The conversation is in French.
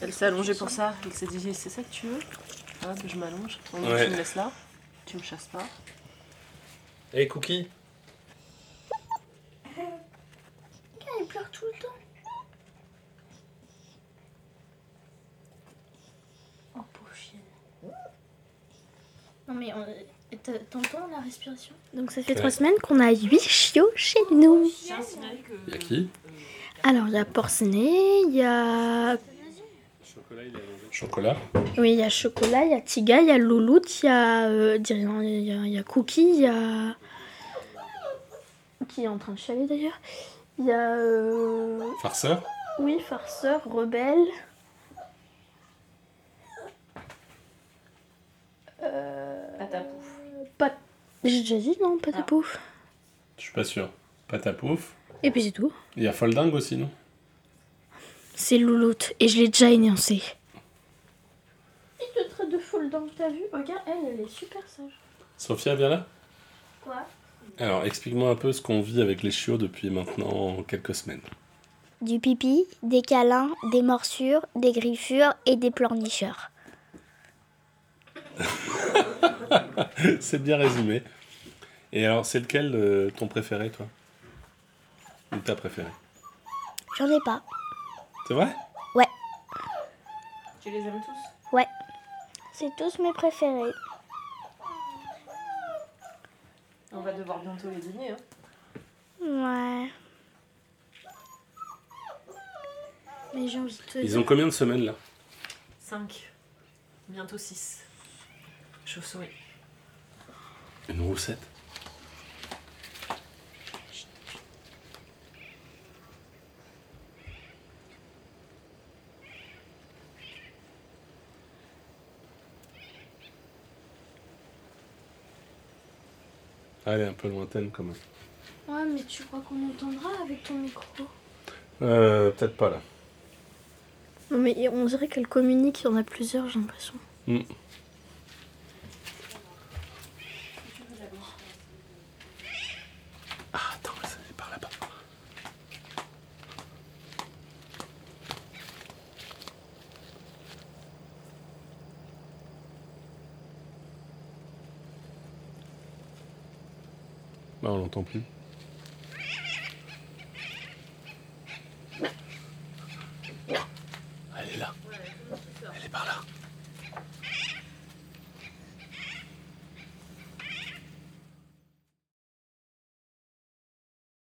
Elle s'est allongée pour ça. Elle s'est dit c'est ça que tu veux Hop, je m'allonge. Ouais. Tu me laisses là. Tu me chasses pas. Hé, Cookie Elle pleure tout le temps. Oh, pauvre chienne. Non, mais on- t'as- t'entends la respiration? Donc, ça fait Ouais. trois semaines qu'on a huit chiots chez nous. Que. Y'a qui? Alors, il y a Porcinet, il y a. Chocolat, il est Chocolat Oui, il y a Chocolat, il y a Tiga, il y a Louloute, il y a. euh, il y a, il y a Cookie, il y a. Qui est en train de chialer d'ailleurs. Il y a. euh, Farceur Oui, Farceur, Rebelle. Euh... Patapouf. Pat... J'ai déjà dit non, Patapouf. Je suis pas sûr. Patapouf. Et puis c'est tout. Il y a Folding aussi, non? C'est Louloute, et je l'ai déjà énoncé. Il te traite de foule dans t'as vu Regarde, elle, elle est super sage. Sophia, viens là. Quoi? Alors, explique-moi un peu ce qu'on vit avec les chiots depuis maintenant quelques semaines. Du pipi, des câlins, des morsures, des griffures et des pleurnicheurs. C'est bien résumé. Et alors, c'est lequel euh, ton préféré, toi? Ou ta préférée? J'en ai pas. C'est vrai? Tu les aimes tous? Ouais. C'est tous mes préférés. On va devoir bientôt les dîner. Hein. Ouais. Mais j'ai envie de te Ils ont combien de semaines, là? 5. Bientôt 6. Chauve-souris. Une roussette. Ah, elle est un peu lointaine quand même. Ouais, mais tu crois qu'on entendra avec ton micro? Euh, peut-être pas là. Non, mais on dirait qu'elle communique, il y en a plusieurs, j'ai l'impression. Hmm. Ah, attends, ça est par là-bas. Bah, on l'entend plus.